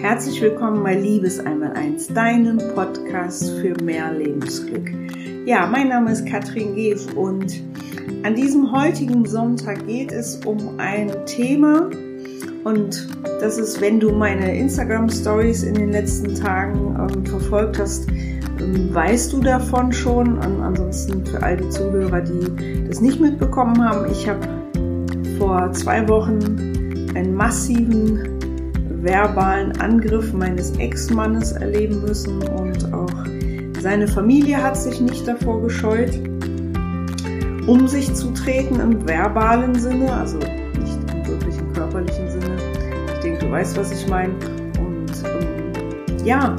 Herzlich willkommen bei Liebes einmal eins, deinem Podcast für mehr Lebensglück. Ja, mein Name ist Katrin Geef und an diesem heutigen Sonntag geht es um ein Thema und das ist, wenn du meine Instagram Stories in den letzten Tagen ähm, verfolgt hast, ähm, weißt du davon schon. Ansonsten für all die Zuhörer, die das nicht mitbekommen haben, ich habe vor zwei Wochen einen massiven verbalen Angriff meines Ex-Mannes erleben müssen und auch seine Familie hat sich nicht davor gescheut, um sich zu treten im verbalen Sinne, also nicht im wirklichen körperlichen Sinne. Ich denke, du weißt, was ich meine. Und ähm, ja,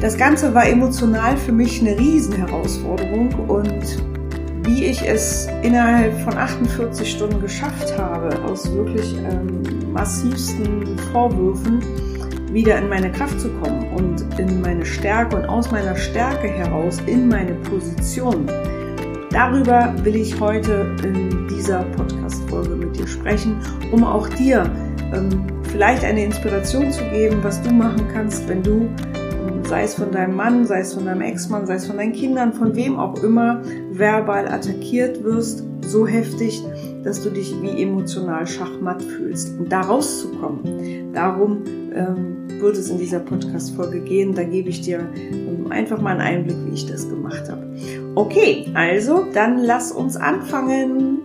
das Ganze war emotional für mich eine Riesenherausforderung und wie ich es innerhalb von 48 Stunden geschafft habe, aus wirklich ähm, massivsten Vorwürfen wieder in meine Kraft zu kommen und in meine Stärke und aus meiner Stärke heraus in meine Position. Darüber will ich heute in dieser Podcast-Folge mit dir sprechen, um auch dir ähm, vielleicht eine Inspiration zu geben, was du machen kannst, wenn du sei es von deinem Mann, sei es von deinem Ex-Mann, sei es von deinen Kindern, von wem auch immer, verbal attackiert wirst, so heftig, dass du dich wie emotional schachmatt fühlst. Und da rauszukommen, darum ähm, wird es in dieser Podcast-Folge gehen. Da gebe ich dir ähm, einfach mal einen Einblick, wie ich das gemacht habe. Okay, also dann lass uns anfangen.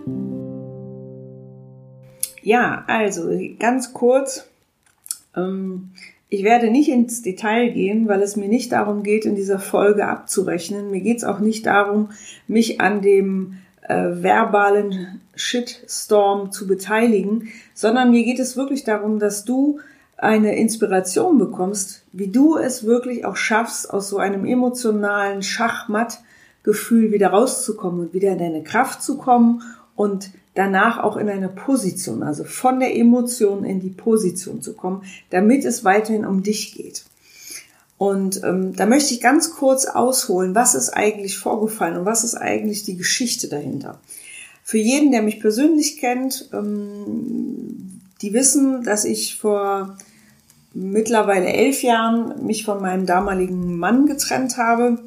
Ja, also ganz kurz. Ähm, ich werde nicht ins Detail gehen, weil es mir nicht darum geht, in dieser Folge abzurechnen. Mir geht es auch nicht darum, mich an dem äh, verbalen Shitstorm zu beteiligen, sondern mir geht es wirklich darum, dass du eine Inspiration bekommst, wie du es wirklich auch schaffst, aus so einem emotionalen Schachmattgefühl wieder rauszukommen und wieder in deine Kraft zu kommen und danach auch in eine Position, also von der Emotion in die Position zu kommen, damit es weiterhin um dich geht. Und ähm, da möchte ich ganz kurz ausholen, was ist eigentlich vorgefallen und was ist eigentlich die Geschichte dahinter. Für jeden, der mich persönlich kennt, ähm, die wissen, dass ich vor mittlerweile elf Jahren mich von meinem damaligen Mann getrennt habe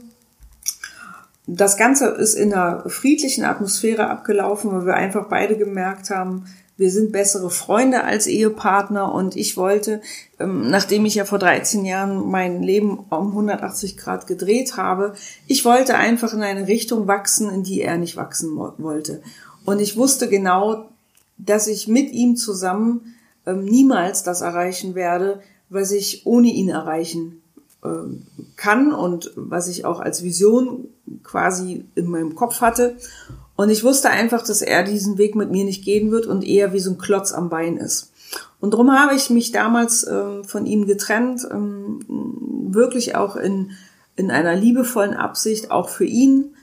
das Ganze ist in einer friedlichen Atmosphäre abgelaufen, weil wir einfach beide gemerkt haben, wir sind bessere Freunde als Ehepartner und ich wollte, ähm, nachdem ich ja vor 13 Jahren mein Leben um 180 Grad gedreht habe, ich wollte einfach in eine Richtung wachsen, in die er nicht wachsen wollte. Und ich wusste genau, dass ich mit ihm zusammen ähm, niemals das erreichen werde, was ich ohne ihn erreichen ähm, kann und was ich auch als Vision quasi in meinem Kopf hatte. Und ich wusste einfach, dass er diesen Weg mit mir nicht gehen wird und eher wie so ein Klotz am Bein ist. Und darum habe ich mich damals ähm, von ihm getrennt, ähm, wirklich auch in, in einer liebevollen Absicht, auch für ihn,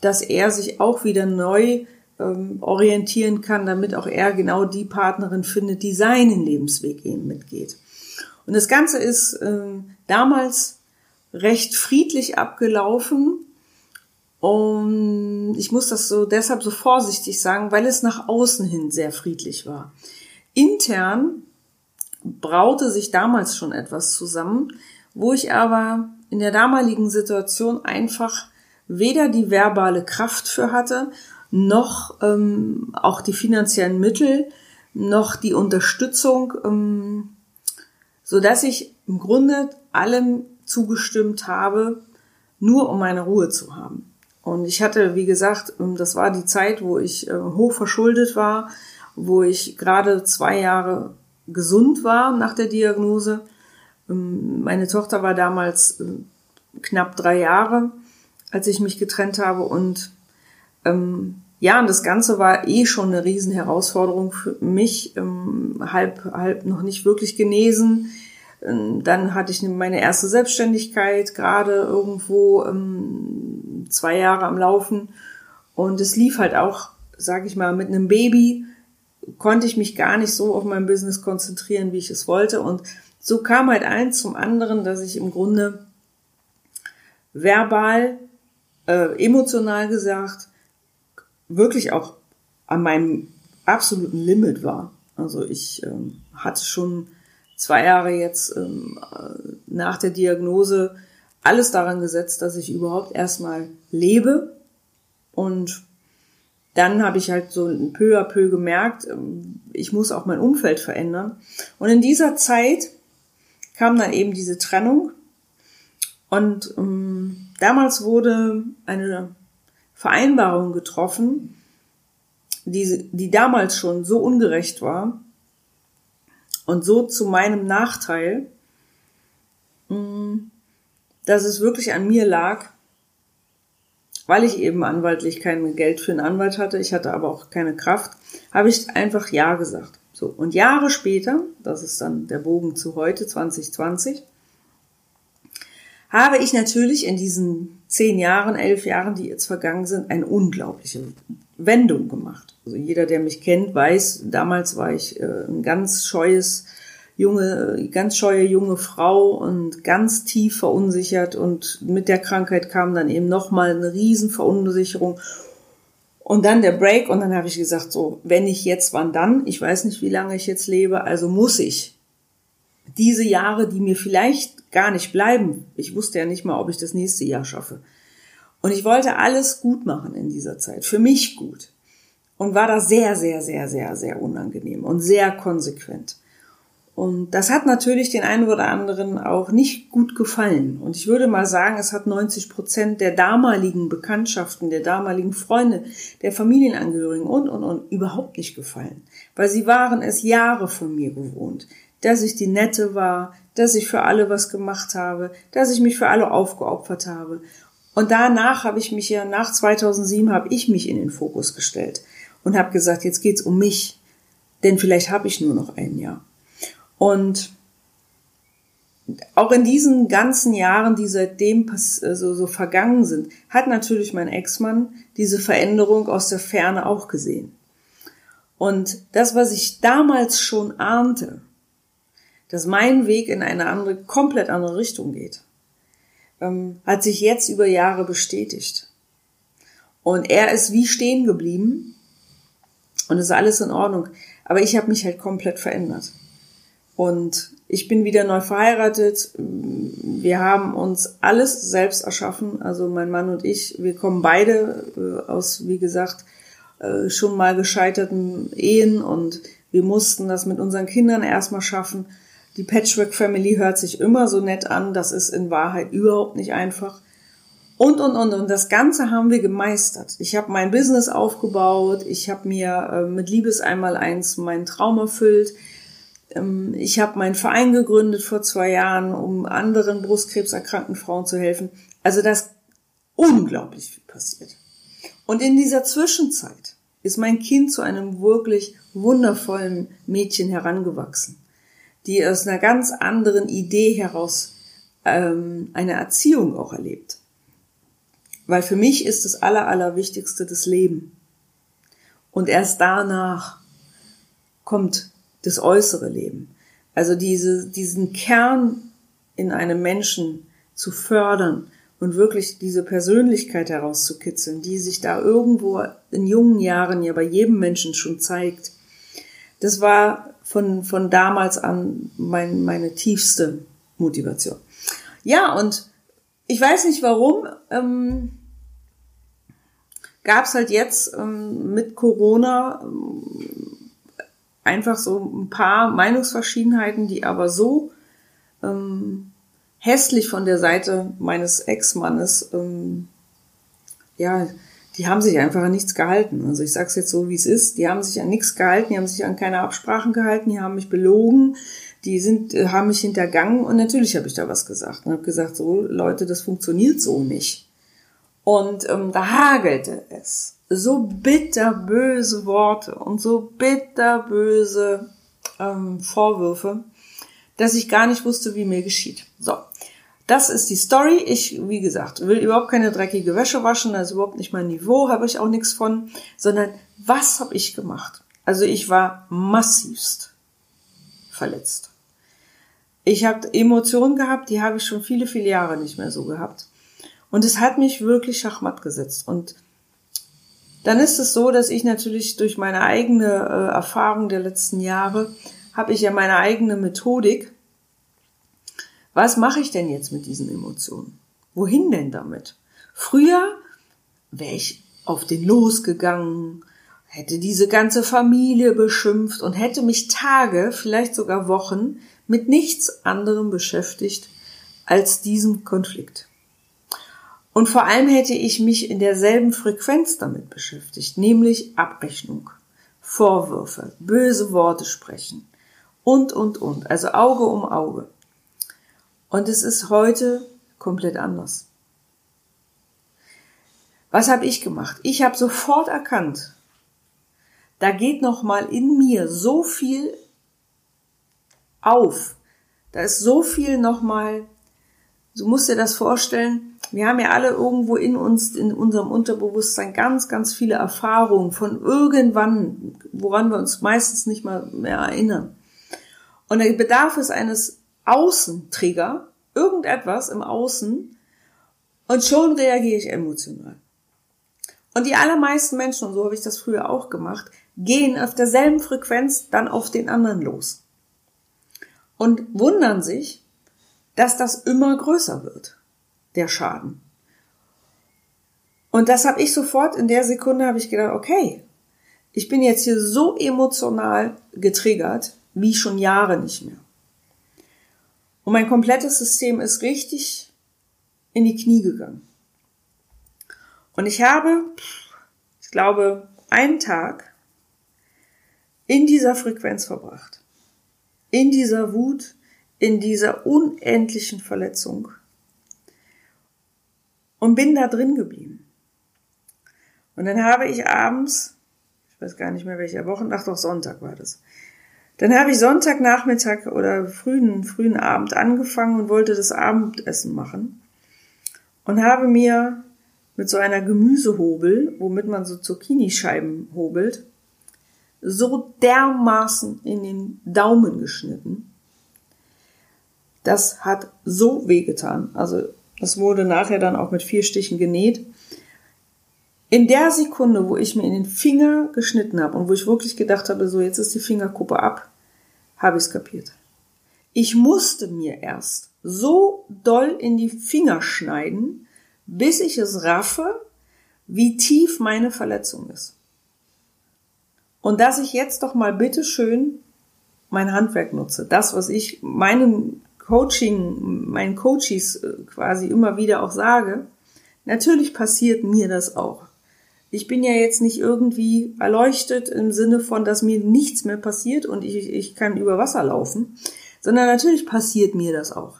dass er sich auch wieder neu ähm, orientieren kann, damit auch er genau die Partnerin findet, die seinen Lebensweg eben mitgeht. Und das Ganze ist ähm, damals recht friedlich abgelaufen. Und ich muss das so deshalb so vorsichtig sagen, weil es nach außen hin sehr friedlich war. Intern braute sich damals schon etwas zusammen, wo ich aber in der damaligen Situation einfach weder die verbale Kraft für hatte, noch ähm, auch die finanziellen Mittel, noch die Unterstützung, ähm, so dass ich im Grunde allem zugestimmt habe, nur um meine Ruhe zu haben. Und ich hatte, wie gesagt, ähm, das war die Zeit, wo ich äh, hoch verschuldet war, wo ich gerade zwei Jahre gesund war nach der Diagnose. Ähm, meine Tochter war damals äh, knapp drei Jahre, als ich mich getrennt habe und ähm, ja, und das Ganze war eh schon eine Riesenherausforderung für mich, ähm, halb, halb noch nicht wirklich genesen. Ähm, dann hatte ich meine erste Selbstständigkeit, gerade irgendwo ähm, zwei Jahre am Laufen. Und es lief halt auch, sag ich mal, mit einem Baby konnte ich mich gar nicht so auf mein Business konzentrieren, wie ich es wollte. Und so kam halt eins zum anderen, dass ich im Grunde verbal, äh, emotional gesagt, wirklich auch an meinem absoluten Limit war. Also ich ähm, hatte schon zwei Jahre jetzt ähm, äh, nach der Diagnose alles daran gesetzt, dass ich überhaupt erstmal lebe. Und dann habe ich halt so peu à peu gemerkt, ähm, ich muss auch mein Umfeld verändern. Und in dieser Zeit kam dann eben diese Trennung. Und ähm, damals wurde eine Vereinbarung getroffen, die, die damals schon so ungerecht war und so zu meinem Nachteil, mm, dass es wirklich an mir lag, weil ich eben anwaltlich kein Geld für einen Anwalt hatte, ich hatte aber auch keine Kraft, habe ich einfach Ja gesagt. So, und Jahre später, das ist dann der Bogen zu heute, 2020, habe ich natürlich in diesen zehn Jahren, elf Jahren, die jetzt vergangen sind, eine unglaubliche Wendung gemacht. Also jeder, der mich kennt, weiß, damals war ich äh, ein ganz scheues junge, ganz scheue junge Frau und ganz tief verunsichert. Und mit der Krankheit kam dann eben nochmal eine riesen Verunsicherung und dann der Break. Und dann habe ich gesagt, so, wenn ich jetzt, wann dann? Ich weiß nicht, wie lange ich jetzt lebe, also muss ich. Diese Jahre, die mir vielleicht gar nicht bleiben, ich wusste ja nicht mal, ob ich das nächste Jahr schaffe, und ich wollte alles gut machen in dieser Zeit, für mich gut. Und war da sehr, sehr, sehr, sehr, sehr unangenehm und sehr konsequent. Und das hat natürlich den einen oder anderen auch nicht gut gefallen. Und ich würde mal sagen, es hat 90 Prozent der damaligen Bekanntschaften, der damaligen Freunde, der Familienangehörigen und, und, und überhaupt nicht gefallen. Weil sie waren es Jahre von mir gewohnt, dass ich die Nette war, dass ich für alle was gemacht habe, dass ich mich für alle aufgeopfert habe. Und danach habe ich mich ja, nach 2007 habe ich mich in den Fokus gestellt und habe gesagt, jetzt geht's um mich, denn vielleicht habe ich nur noch ein Jahr. Und auch in diesen ganzen Jahren, die seitdem so, so vergangen sind, hat natürlich mein Ex-Mann diese Veränderung aus der Ferne auch gesehen. Und das, was ich damals schon ahnte, dass mein Weg in eine andere, komplett andere Richtung geht, ähm, hat sich jetzt über Jahre bestätigt. Und er ist wie stehen geblieben und ist alles in Ordnung. Aber ich habe mich halt komplett verändert. Und ich bin wieder neu verheiratet. Wir haben uns alles selbst erschaffen. Also mein Mann und ich, wir kommen beide äh, aus, wie gesagt, äh, schon mal gescheiterten Ehen und wir mussten das mit unseren Kindern erstmal schaffen. Die Patchwork Family hört sich immer so nett an, das ist in Wahrheit überhaupt nicht einfach. Und, und, und, und das Ganze haben wir gemeistert. Ich habe mein Business aufgebaut, ich habe mir äh, mit Liebes einmal eins meinen Traum erfüllt. Ähm, ich habe meinen Verein gegründet vor zwei Jahren, um anderen brustkrebserkrankten Frauen zu helfen. Also da ist unglaublich viel passiert. Und in dieser Zwischenzeit ist mein Kind zu einem wirklich wundervollen Mädchen herangewachsen die aus einer ganz anderen Idee heraus ähm, eine Erziehung auch erlebt. Weil für mich ist das Aller, Allerwichtigste das Leben. Und erst danach kommt das äußere Leben. Also diese, diesen Kern in einem Menschen zu fördern und wirklich diese Persönlichkeit herauszukitzeln, die sich da irgendwo in jungen Jahren ja bei jedem Menschen schon zeigt. Das war von, von damals an mein, meine tiefste Motivation. Ja, und ich weiß nicht warum, ähm, gab es halt jetzt ähm, mit Corona ähm, einfach so ein paar Meinungsverschiedenheiten, die aber so ähm, hässlich von der Seite meines Ex-Mannes ähm, ja die haben sich einfach an nichts gehalten. Also ich sage es jetzt so, wie es ist. Die haben sich an nichts gehalten, die haben sich an keine Absprachen gehalten, die haben mich belogen, die sind, äh, haben mich hintergangen und natürlich habe ich da was gesagt und habe gesagt, so Leute, das funktioniert so nicht. Und ähm, da hagelte es. So bitterböse Worte und so bitterböse ähm, Vorwürfe, dass ich gar nicht wusste, wie mir geschieht. So, das ist die Story. Ich, wie gesagt, will überhaupt keine dreckige Wäsche waschen, ist überhaupt nicht mein Niveau, habe ich auch nichts von, sondern was habe ich gemacht? Also ich war massivst verletzt. Ich habe Emotionen gehabt, die habe ich schon viele, viele Jahre nicht mehr so gehabt. Und es hat mich wirklich schachmatt gesetzt. Und dann ist es so, dass ich natürlich durch meine eigene äh, Erfahrung der letzten Jahre habe ich ja meine eigene Methodik. Was mache ich denn jetzt mit diesen Emotionen? Wohin denn damit? Früher wäre ich auf den losgegangen, hätte diese ganze Familie beschimpft und hätte mich Tage, vielleicht sogar Wochen mit nichts anderem beschäftigt als diesem Konflikt. Und vor allem hätte ich mich in derselben Frequenz damit beschäftigt, nämlich Abrechnung, Vorwürfe, böse Worte sprechen und, und, und. Also Auge um Auge. Und es ist heute komplett anders. Was habe ich gemacht? Ich habe sofort erkannt, da geht noch mal in mir so viel auf. Da ist so viel noch mal. Du musst dir das vorstellen. Wir haben ja alle irgendwo in uns, in unserem Unterbewusstsein ganz, ganz viele Erfahrungen von irgendwann, woran wir uns meistens nicht mal mehr erinnern. Und da bedarf es eines Außentrigger, irgendetwas im Außen, und schon reagiere ich emotional. Und die allermeisten Menschen, und so habe ich das früher auch gemacht, gehen auf derselben Frequenz dann auf den anderen los. Und wundern sich, dass das immer größer wird, der Schaden. Und das habe ich sofort in der Sekunde habe ich gedacht, okay, ich bin jetzt hier so emotional getriggert, wie schon Jahre nicht mehr. Und mein komplettes System ist richtig in die Knie gegangen. Und ich habe, ich glaube, einen Tag in dieser Frequenz verbracht. In dieser Wut, in dieser unendlichen Verletzung. Und bin da drin geblieben. Und dann habe ich abends, ich weiß gar nicht mehr welcher Wochen, ach doch Sonntag war das. Dann habe ich Sonntagnachmittag oder frühen, frühen Abend angefangen und wollte das Abendessen machen. Und habe mir mit so einer Gemüsehobel, womit man so Zucchini-Scheiben hobelt, so dermaßen in den Daumen geschnitten. Das hat so wehgetan. Also das wurde nachher dann auch mit vier Stichen genäht. In der Sekunde, wo ich mir in den Finger geschnitten habe und wo ich wirklich gedacht habe, so jetzt ist die Fingerkuppe ab, habe ich es kapiert. Ich musste mir erst so doll in die Finger schneiden, bis ich es raffe, wie tief meine Verletzung ist. Und dass ich jetzt doch mal bitteschön mein Handwerk nutze. Das, was ich meinem Coaching, meinen Coaches äh, quasi immer wieder auch sage. Natürlich passiert mir das auch. Ich bin ja jetzt nicht irgendwie erleuchtet im Sinne von, dass mir nichts mehr passiert und ich, ich kann über Wasser laufen, sondern natürlich passiert mir das auch.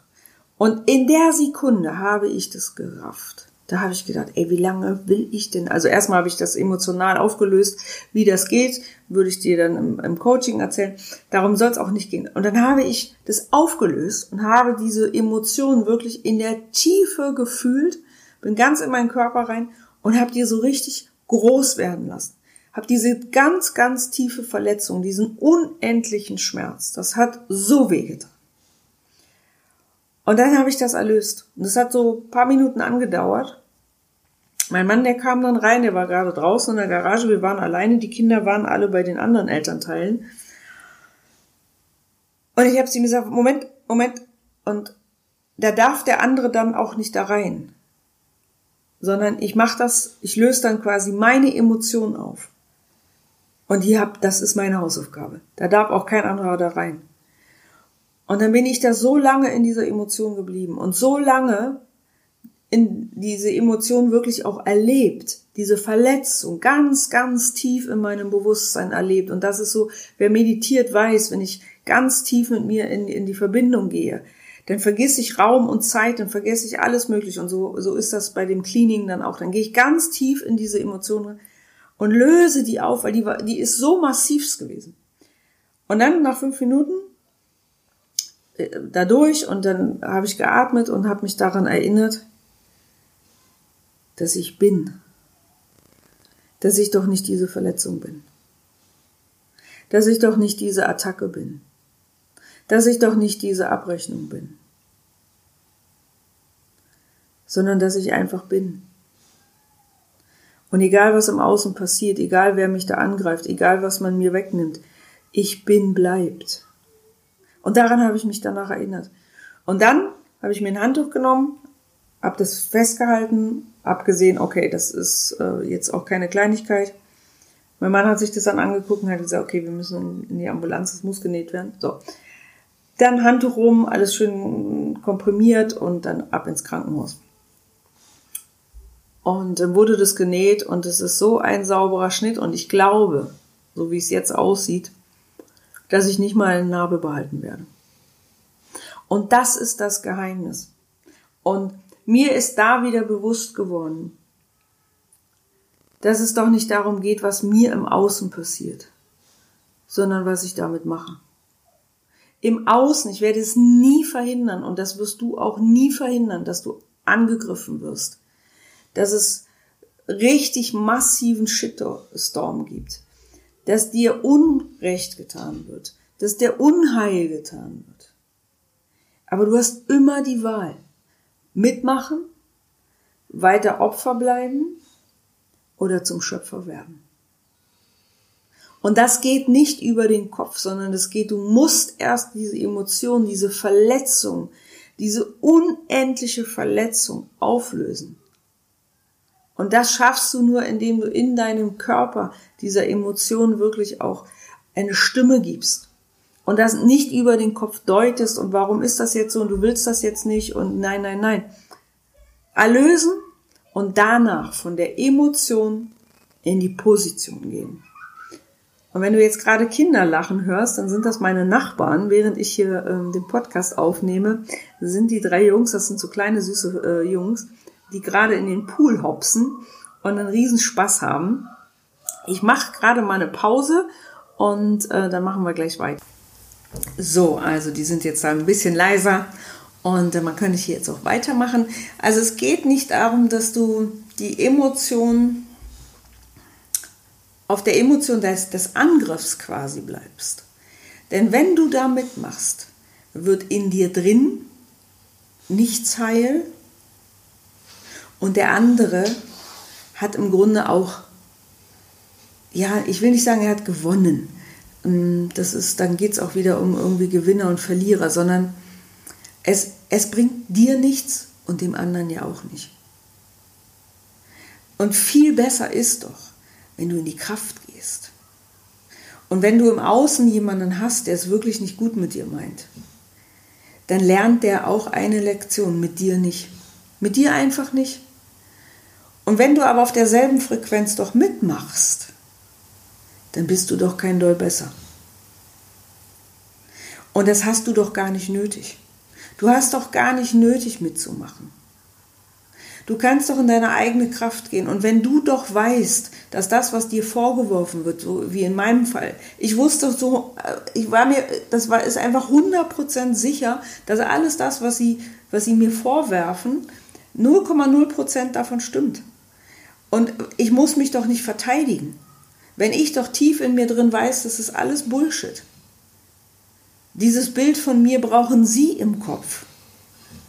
Und in der Sekunde habe ich das gerafft. Da habe ich gedacht, ey, wie lange will ich denn? Also erstmal habe ich das emotional aufgelöst, wie das geht, würde ich dir dann im, im Coaching erzählen. Darum soll es auch nicht gehen. Und dann habe ich das aufgelöst und habe diese Emotionen wirklich in der Tiefe gefühlt, bin ganz in meinen Körper rein und habe die so richtig groß werden lassen. Habe diese ganz, ganz tiefe Verletzung, diesen unendlichen Schmerz. Das hat so wehgetan. Und dann habe ich das erlöst. Und das hat so paar Minuten angedauert. Mein Mann, der kam dann rein, der war gerade draußen in der Garage, wir waren alleine, die Kinder waren alle bei den anderen Elternteilen. Und ich habe ihm gesagt, Moment, Moment, und da darf der andere dann auch nicht da rein. Sondern ich mache das, ich löse dann quasi meine Emotionen auf. Und hier hab, das ist meine Hausaufgabe. Da darf auch kein anderer da rein. Und dann bin ich da so lange in dieser Emotion geblieben und so lange in diese Emotion wirklich auch erlebt, diese Verletzung ganz, ganz tief in meinem Bewusstsein erlebt. Und das ist so, wer meditiert weiß, wenn ich ganz tief mit mir in, in die Verbindung gehe, dann vergesse ich Raum und Zeit, dann vergesse ich alles mögliche. Und so, so ist das bei dem Cleaning dann auch. Dann gehe ich ganz tief in diese Emotionen und löse die auf, weil die, war, die ist so massivst gewesen. Und dann nach fünf Minuten dadurch und dann habe ich geatmet und habe mich daran erinnert, dass ich bin, dass ich doch nicht diese Verletzung bin, dass ich doch nicht diese Attacke bin, dass ich doch nicht diese Abrechnung bin, sondern dass ich einfach bin. Und egal was im Außen passiert, egal wer mich da angreift, egal was man mir wegnimmt, ich bin bleibt. Und daran habe ich mich danach erinnert. Und dann habe ich mir ein Handtuch genommen, habe das festgehalten, abgesehen, okay, das ist äh, jetzt auch keine Kleinigkeit. Mein Mann hat sich das dann angeguckt und hat gesagt, okay, wir müssen in die Ambulanz, das muss genäht werden. So. Dann Handtuch rum, alles schön komprimiert und dann ab ins Krankenhaus. Und dann wurde das genäht und es ist so ein sauberer Schnitt und ich glaube, so wie es jetzt aussieht, dass ich nicht mal eine Narbe behalten werde. Und das ist das Geheimnis. Und mir ist da wieder bewusst geworden, dass es doch nicht darum geht, was mir im Außen passiert, sondern was ich damit mache. Im Außen, ich werde es nie verhindern und das wirst du auch nie verhindern, dass du angegriffen wirst, dass es richtig massiven Shitstorm gibt, dass dir Unrecht getan wird, dass dir Unheil getan wird. Aber du hast immer die Wahl. Mitmachen, weiter Opfer bleiben oder zum Schöpfer werden. Und das geht nicht über den Kopf, sondern es geht, du musst erst diese Emotion, diese Verletzung, diese unendliche Verletzung auflösen. Und das schaffst du nur, indem du in deinem Körper dieser Emotion wirklich auch eine Stimme gibst. Und das nicht über den Kopf deutest und warum ist das jetzt so und du willst das jetzt nicht und nein, nein, nein. Erlösen und danach von der Emotion in die Position gehen. Und wenn du jetzt gerade Kinder lachen hörst, dann sind das meine Nachbarn. Während ich hier ähm, den Podcast aufnehme, sind die drei Jungs, das sind so kleine süße äh, Jungs, die gerade in den Pool hopsen und einen riesen Spaß haben. Ich mache gerade mal eine Pause und äh, dann machen wir gleich weiter. So, also die sind jetzt ein bisschen leiser und äh, man könnte hier jetzt auch weitermachen. Also es geht nicht darum, dass du die Emotion auf der Emotion des, des Angriffs quasi bleibst. Denn wenn du da mitmachst, wird in dir drin nichts heil und der andere hat im Grunde auch, ja, ich will nicht sagen, er hat gewonnen. Ähm, das ist, dann geht es auch wieder um irgendwie Gewinner und Verlierer, sondern es, es bringt dir nichts und dem anderen ja auch nicht. Und viel besser ist doch, wenn du in die Kraft gehst. Und wenn du im Außen jemanden hast, der es wirklich nicht gut mit dir meint, dann lernt der auch eine Lektion, mit dir nicht. Mit dir einfach nicht. Und wenn du aber auf derselben Frequenz doch mitmachst, dann bist du doch kein Doll besser. Und das hast du doch gar nicht nötig. Du hast doch gar nicht nötig mitzumachen. Du kannst doch in deine eigene Kraft gehen. Und wenn du doch weißt, dass das, was dir vorgeworfen wird, so wie in meinem Fall, ich wusste so, äh, ich war mir, das war, ist einfach 100% sicher, dass alles das, was sie, was sie mir vorwerfen, 0,0% davon stimmt. Und ich muss mich doch nicht verteidigen. Wenn ich doch tief in mir drin weiß, das ist alles Bullshit. Dieses Bild von mir brauchen Sie im Kopf.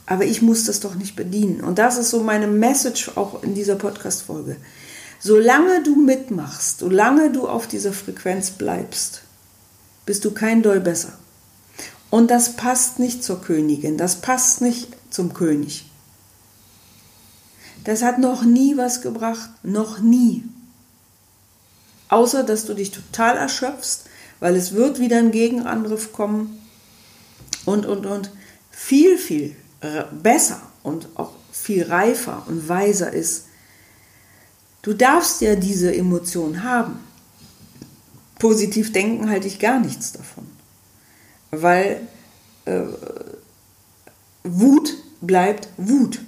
Aber ich muss das doch nicht bedienen. Und das ist so meine Message auch in dieser Podcast-Folge. Solange du mitmachst, solange du auf dieser Frequenz bleibst, bist du kein Doll besser. Und das passt nicht zur Königin, das passt nicht zum König. Das hat noch nie was gebracht, noch nie. Außer dass du dich total erschöpfst, weil es wird wieder ein Gegenangriff kommen und, und, und. Viel, viel besser und auch viel reifer und weiser ist, du darfst ja diese Emotion haben. Positiv denken halte ich gar nichts davon. Weil äh, Wut bleibt Wut.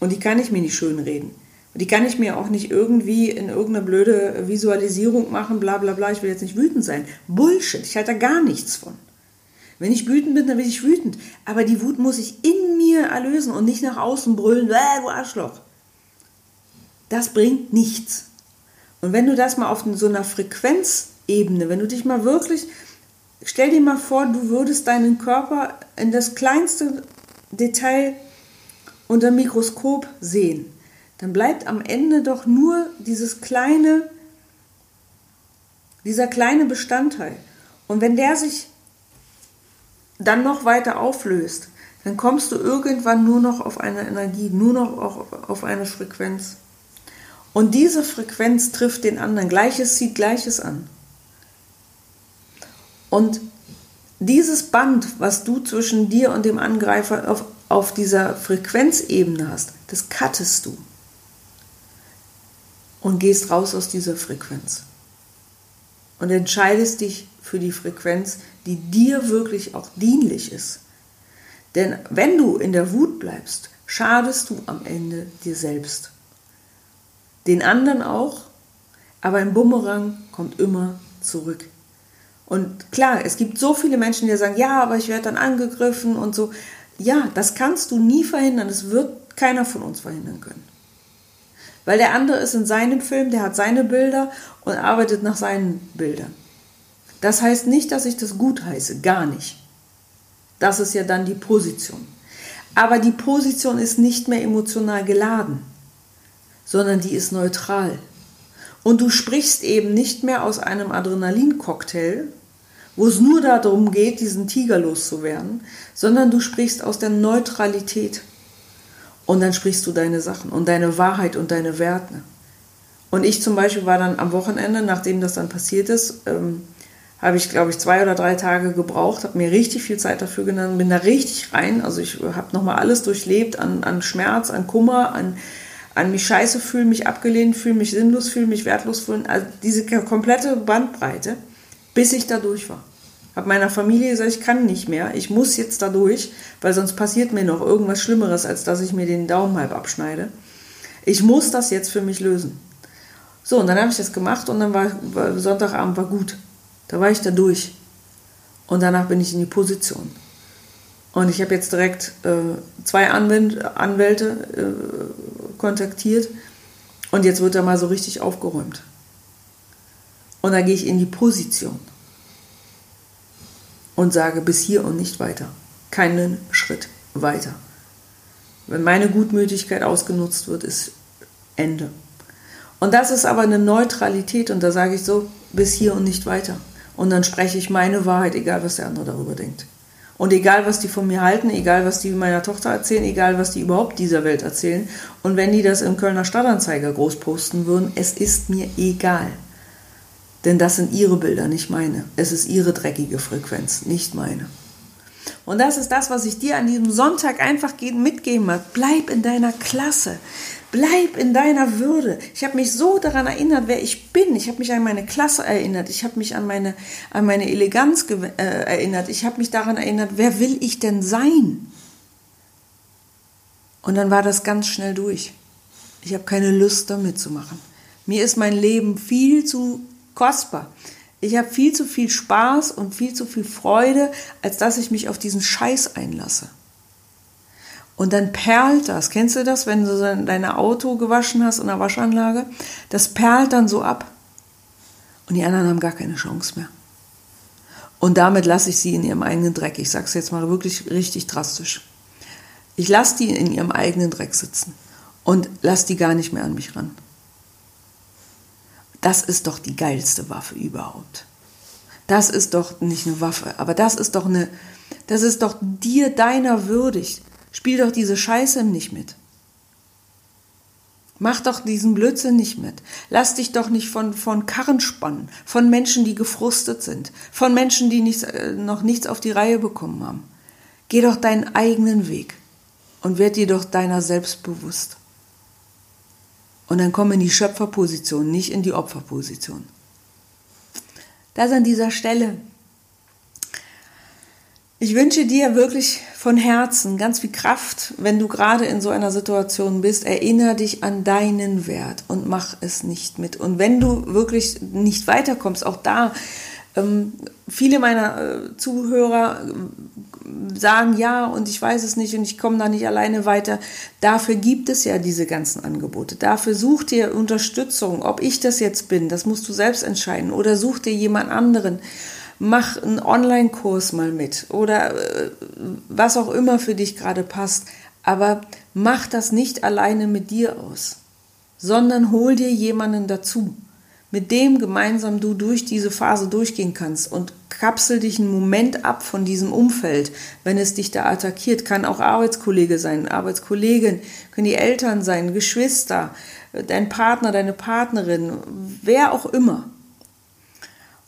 Und die kann ich mir nicht schön reden. Und die kann ich mir auch nicht irgendwie in irgendeine blöde Visualisierung machen, bla bla bla, ich will jetzt nicht wütend sein. Bullshit, ich halte da gar nichts von. Wenn ich wütend bin, dann bin ich wütend. Aber die Wut muss ich in mir erlösen und nicht nach außen brüllen, äh, du Arschloch. Das bringt nichts. Und wenn du das mal auf so einer Frequenzebene, wenn du dich mal wirklich, stell dir mal vor, du würdest deinen Körper in das kleinste Detail unter Mikroskop sehen, dann bleibt am Ende doch nur dieses kleine, dieser kleine Bestandteil. Und wenn der sich dann noch weiter auflöst, dann kommst du irgendwann nur noch auf eine Energie, nur noch auf eine Frequenz. Und diese Frequenz trifft den anderen. Gleiches zieht Gleiches an. Und dieses Band, was du zwischen dir und dem Angreifer auf, auf dieser Frequenzebene hast, das cuttest du und gehst raus aus dieser Frequenz und entscheidest dich für die Frequenz, die dir wirklich auch dienlich ist. Denn wenn du in der Wut bleibst, schadest du am Ende dir selbst. Den anderen auch, aber ein Bumerang kommt immer zurück. Und klar, es gibt so viele Menschen, die sagen, ja, aber ich werde dann angegriffen und so. Ja, das kannst du nie verhindern. Das wird keiner von uns verhindern können. Weil der andere ist in seinem Film, der hat seine Bilder und arbeitet nach seinen Bildern. Das heißt nicht, dass ich das gut heiße, gar nicht. Das ist ja dann die Position. Aber die Position ist nicht mehr emotional geladen, sondern die ist neutral. Und du sprichst eben nicht mehr aus einem Adrenalincocktail, wo es nur darum geht, diesen Tiger loszuwerden, sondern du sprichst aus der Neutralität. Und dann sprichst du deine Sachen und deine Wahrheit und deine Werte. Und ich zum Beispiel war dann am Wochenende, nachdem das dann passiert ist, ähm, habe ich, glaube ich, zwei oder drei Tage gebraucht, habe mir richtig viel Zeit dafür genommen, bin da richtig rein. Also ich habe nochmal alles durchlebt an, an Schmerz, an Kummer, an an mich scheiße fühlen, mich abgelehnt fühlen, mich sinnlos fühlen, mich wertlos fühlen. Also diese komplette Bandbreite, bis ich da durch war. Habe meiner Familie gesagt, ich kann nicht mehr, ich muss jetzt da durch, weil sonst passiert mir noch irgendwas Schlimmeres, als dass ich mir den Daumen halb abschneide. Ich muss das jetzt für mich lösen. So, und dann habe ich das gemacht und dann war, war Sonntagabend war gut. Da war ich da durch. Und danach bin ich in die Position. Und ich habe jetzt direkt äh, zwei Anwält Anwälte äh, kontaktiert und jetzt wird da mal so richtig aufgeräumt. Und dann gehe ich in die Position und sage bis hier und nicht weiter. Keinen Schritt weiter. Wenn meine Gutmütigkeit ausgenutzt wird, ist Ende. Und das ist aber eine Neutralität und da sage ich so, bis hier und nicht weiter. Und dann spreche ich meine Wahrheit, egal was der andere darüber denkt. Und egal, was die von mir halten, egal, was die meiner Tochter erzählen, egal, was die überhaupt dieser Welt erzählen. Und wenn die das im Kölner Stadtanzeiger groß posten würden, es ist mir egal. Denn das sind ihre Bilder, nicht meine. Es ist ihre dreckige Frequenz, nicht meine. Und das ist das, was ich dir an diesem Sonntag einfach mitgeben habe. Bleib in deiner Klasse. Bleib in deiner Würde. Ich habe mich so daran erinnert, wer ich bin. Ich habe mich an meine Klasse erinnert. Ich habe mich an meine, an meine Eleganz äh, erinnert. Ich habe mich daran erinnert, wer will ich denn sein? Und dann war das ganz schnell durch. Ich habe keine Lust, da mitzumachen. Mir ist mein Leben viel zu kostbar. Ich habe viel zu viel Spaß und viel zu viel Freude, als dass ich mich auf diesen Scheiß einlasse. Und dann perlt das. Kennst du das, wenn du dein Auto gewaschen hast in der Waschanlage? Das perlt dann so ab. Und die anderen haben gar keine Chance mehr. Und damit lasse ich sie in ihrem eigenen Dreck. Ich sage es jetzt mal wirklich richtig drastisch. Ich lasse die in ihrem eigenen Dreck sitzen und lasse die gar nicht mehr an mich ran. Das ist doch die geilste Waffe überhaupt. Das ist doch nicht eine Waffe, aber das ist doch eine, das ist doch dir deiner würdig. Spiel doch diese Scheiße nicht mit. Mach doch diesen Blödsinn nicht mit. Lass dich doch nicht von, von Karren spannen, von Menschen, die gefrustet sind, von Menschen, die nichts, äh, noch nichts auf die Reihe bekommen haben. Geh doch deinen eigenen Weg und werd dir doch deiner selbst bewusst. Und dann komm in die Schöpferposition, nicht in die Opferposition. Das an dieser Stelle ich wünsche dir wirklich von Herzen ganz viel Kraft, wenn du gerade in so einer Situation bist. Erinnere dich an deinen Wert und mach es nicht mit. Und wenn du wirklich nicht weiterkommst, auch da, ähm, viele meiner äh, Zuhörer äh, sagen ja und ich weiß es nicht und ich komme da nicht alleine weiter. Dafür gibt es ja diese ganzen Angebote. Dafür such dir Unterstützung. Ob ich das jetzt bin, das musst du selbst entscheiden. Oder such dir jemand anderen mach einen Online-Kurs mal mit oder äh, was auch immer für dich gerade passt. Aber mach das nicht alleine mit dir aus, sondern hol dir jemanden dazu, mit dem gemeinsam du durch diese Phase durchgehen kannst und kapsel dich einen Moment ab von diesem Umfeld, wenn es dich da attackiert. Kann auch Arbeitskollege sein, Arbeitskollegin, können die Eltern sein, Geschwister, dein Partner, deine Partnerin, wer auch immer.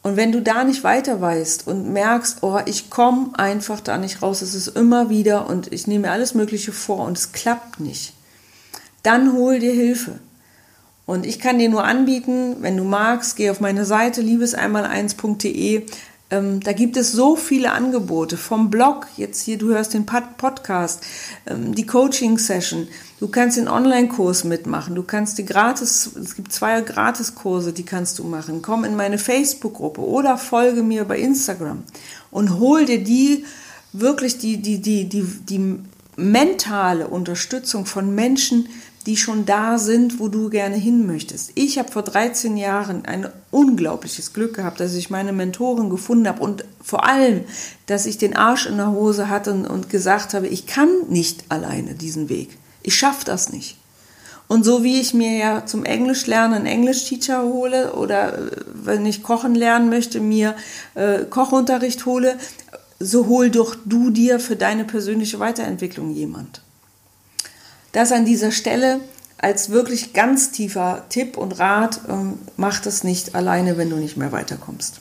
Und wenn du da nicht weiter weißt und merkst, oh, ich komme einfach da nicht raus, es ist immer wieder und ich nehme mir alles Mögliche vor und es klappt nicht, dann hol dir Hilfe. Und ich kann dir nur anbieten, wenn du magst, geh auf meine Seite liebeseinmal1.de. Ähm, da gibt es so viele Angebote vom Blog, jetzt hier, du hörst den Podcast, ähm, die Coaching-Session, du kannst den Online-Kurs mitmachen, du kannst die gratis, es gibt zwei Gratiskurse, die kannst du machen. Komm in meine Facebook-Gruppe oder folge mir bei Instagram und hol dir die wirklich die, die, die, die, die mentale Unterstützung von Menschen, die schon da sind, wo du gerne hin möchtest. Ich habe vor 13 Jahren ein unglaubliches Glück gehabt, dass ich meine Mentorin gefunden habe und vor allem, dass ich den Arsch in der Hose hatte und, gesagt habe, ich kann nicht alleine diesen Weg. Ich schaffe das nicht. Und so wie ich mir ja zum Englisch lernen einen Englisch-Teacher hole oder äh, wenn ich kochen lernen möchte, mir äh, Kochunterricht hole, so hol doch du dir für deine persönliche Weiterentwicklung jemand. Das an dieser Stelle als wirklich ganz tiefer Tipp und Rat, ähm, mach das nicht alleine, wenn du nicht mehr weiterkommst.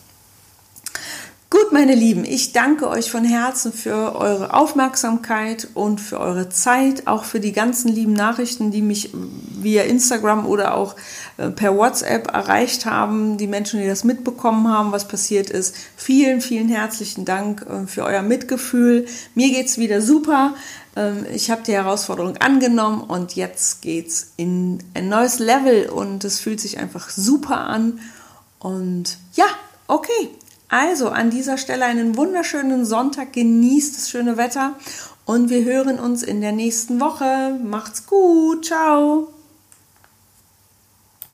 Gut, meine Lieben, ich danke euch von Herzen für eure Aufmerksamkeit und für eure Zeit, auch für die ganzen lieben Nachrichten, die mich via Instagram oder auch äh, per WhatsApp erreicht haben, die Menschen, die das mitbekommen haben, was passiert ist. Vielen, vielen herzlichen Dank äh, für euer Mitgefühl. Mir geht's wieder super. Ähm, ich habe die Herausforderung angenommen und jetzt geht's in ein neues Level und es fühlt sich einfach super an. Und ja, okay. Also an dieser Stelle einen wunderschönen Sonntag. Genießt das schöne Wetter und wir hören uns in der nächsten Woche. Macht's gut. Ciao.